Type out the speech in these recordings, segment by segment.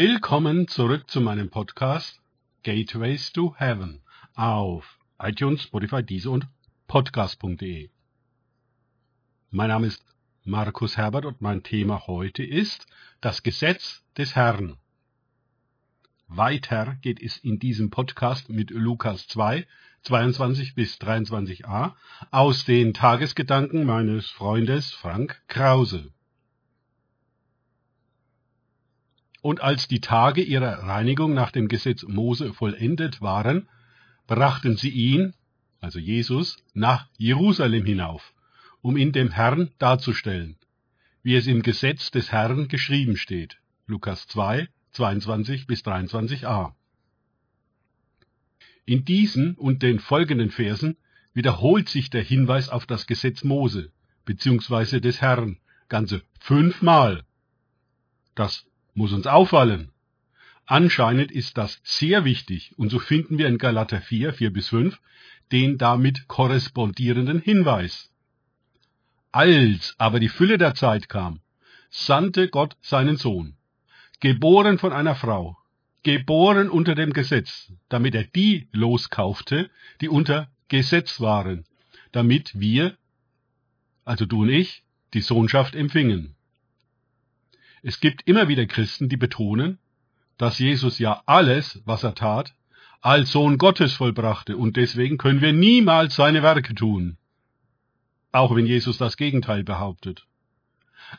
Willkommen zurück zu meinem Podcast Gateways to Heaven auf iTunes, Spotify, Diese und Podcast.de. Mein Name ist Markus Herbert und mein Thema heute ist das Gesetz des Herrn. Weiter geht es in diesem Podcast mit Lukas 2, 22 bis 23a aus den Tagesgedanken meines Freundes Frank Krause. Und als die Tage ihrer Reinigung nach dem Gesetz Mose vollendet waren, brachten sie ihn, also Jesus, nach Jerusalem hinauf, um ihn dem Herrn darzustellen, wie es im Gesetz des Herrn geschrieben steht. Lukas 2, 22 bis 23a. In diesen und den folgenden Versen wiederholt sich der Hinweis auf das Gesetz Mose bzw. des Herrn ganze fünfmal. Das muss uns auffallen. Anscheinend ist das sehr wichtig und so finden wir in Galater 4, 4 bis 5 den damit korrespondierenden Hinweis. Als aber die Fülle der Zeit kam, sandte Gott seinen Sohn, geboren von einer Frau, geboren unter dem Gesetz, damit er die loskaufte, die unter Gesetz waren, damit wir, also du und ich, die Sohnschaft empfingen. Es gibt immer wieder Christen, die betonen, dass Jesus ja alles, was er tat, als Sohn Gottes vollbrachte und deswegen können wir niemals seine Werke tun. Auch wenn Jesus das Gegenteil behauptet.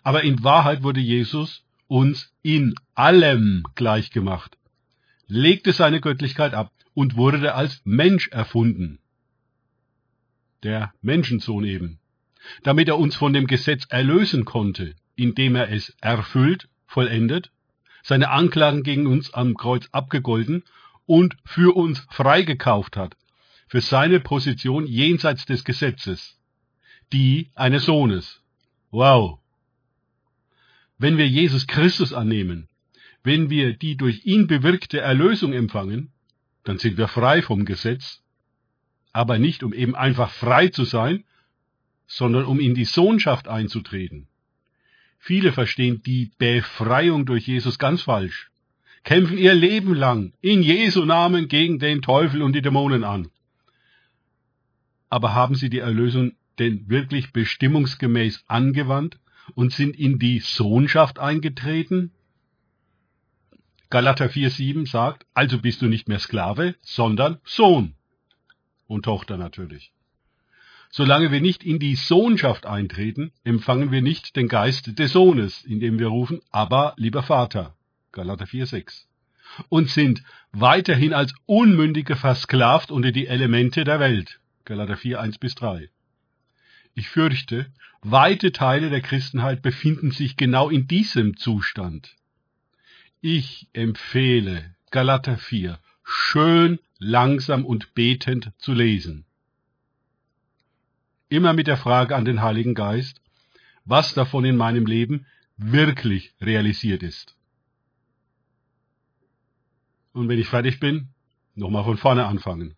Aber in Wahrheit wurde Jesus uns in allem gleichgemacht, legte seine Göttlichkeit ab und wurde als Mensch erfunden. Der Menschensohn eben, damit er uns von dem Gesetz erlösen konnte indem er es erfüllt, vollendet, seine Anklagen gegen uns am Kreuz abgegolten und für uns freigekauft hat, für seine Position jenseits des Gesetzes, die eines Sohnes. Wow! Wenn wir Jesus Christus annehmen, wenn wir die durch ihn bewirkte Erlösung empfangen, dann sind wir frei vom Gesetz, aber nicht um eben einfach frei zu sein, sondern um in die Sohnschaft einzutreten. Viele verstehen die Befreiung durch Jesus ganz falsch, kämpfen ihr Leben lang in Jesu Namen gegen den Teufel und die Dämonen an. Aber haben sie die Erlösung denn wirklich bestimmungsgemäß angewandt und sind in die Sohnschaft eingetreten? Galater 4,7 sagt, also bist du nicht mehr Sklave, sondern Sohn. Und Tochter natürlich. Solange wir nicht in die Sohnschaft eintreten, empfangen wir nicht den Geist des Sohnes, indem wir rufen, aber lieber Vater. Galater 4,6. Und sind weiterhin als Unmündige versklavt unter die Elemente der Welt. Galater 4, 1 bis 3. Ich fürchte, weite Teile der Christenheit befinden sich genau in diesem Zustand. Ich empfehle Galater 4 schön, langsam und betend zu lesen immer mit der Frage an den Heiligen Geist, was davon in meinem Leben wirklich realisiert ist. Und wenn ich fertig bin, nochmal von vorne anfangen.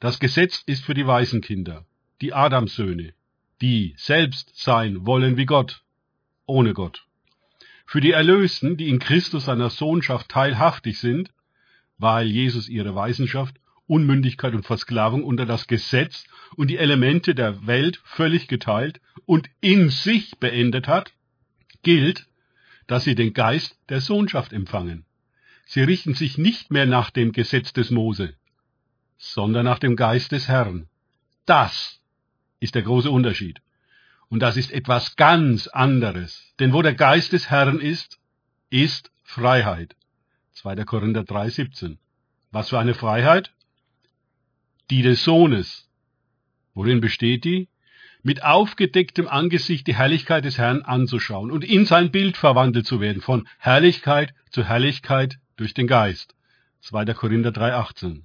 Das Gesetz ist für die Waisenkinder, die Adamssöhne, die selbst sein wollen wie Gott, ohne Gott. Für die Erlösten, die in Christus seiner Sohnschaft teilhaftig sind, weil Jesus ihre Weisenschaft Unmündigkeit und Versklavung unter das Gesetz und die Elemente der Welt völlig geteilt und in sich beendet hat, gilt, dass sie den Geist der Sohnschaft empfangen. Sie richten sich nicht mehr nach dem Gesetz des Mose, sondern nach dem Geist des Herrn. Das ist der große Unterschied. Und das ist etwas ganz anderes. Denn wo der Geist des Herrn ist, ist Freiheit. 2. Korinther 3, 17. Was für eine Freiheit? Die des Sohnes. Worin besteht die? Mit aufgedecktem Angesicht die Herrlichkeit des Herrn anzuschauen und in sein Bild verwandelt zu werden, von Herrlichkeit zu Herrlichkeit durch den Geist. 2. Korinther 3,18.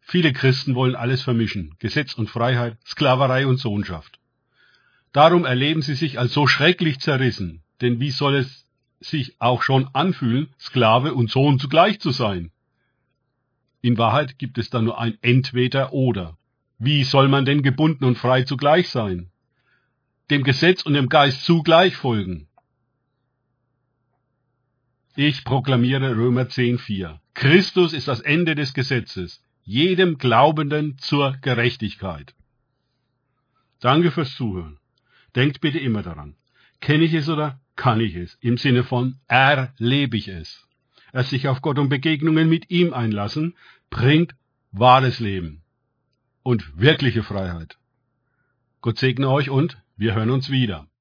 Viele Christen wollen alles vermischen, Gesetz und Freiheit, Sklaverei und Sohnschaft. Darum erleben sie sich als so schrecklich zerrissen, denn wie soll es sich auch schon anfühlen, Sklave und Sohn zugleich zu sein? In Wahrheit gibt es da nur ein Entweder oder. Wie soll man denn gebunden und frei zugleich sein? Dem Gesetz und dem Geist zugleich folgen. Ich proklamiere Römer 10,4. Christus ist das Ende des Gesetzes, jedem Glaubenden zur Gerechtigkeit. Danke fürs Zuhören. Denkt bitte immer daran. Kenne ich es oder kann ich es? Im Sinne von erlebe ich es. Es sich auf Gott und Begegnungen mit ihm einlassen, bringt wahres Leben und wirkliche Freiheit. Gott segne euch und wir hören uns wieder.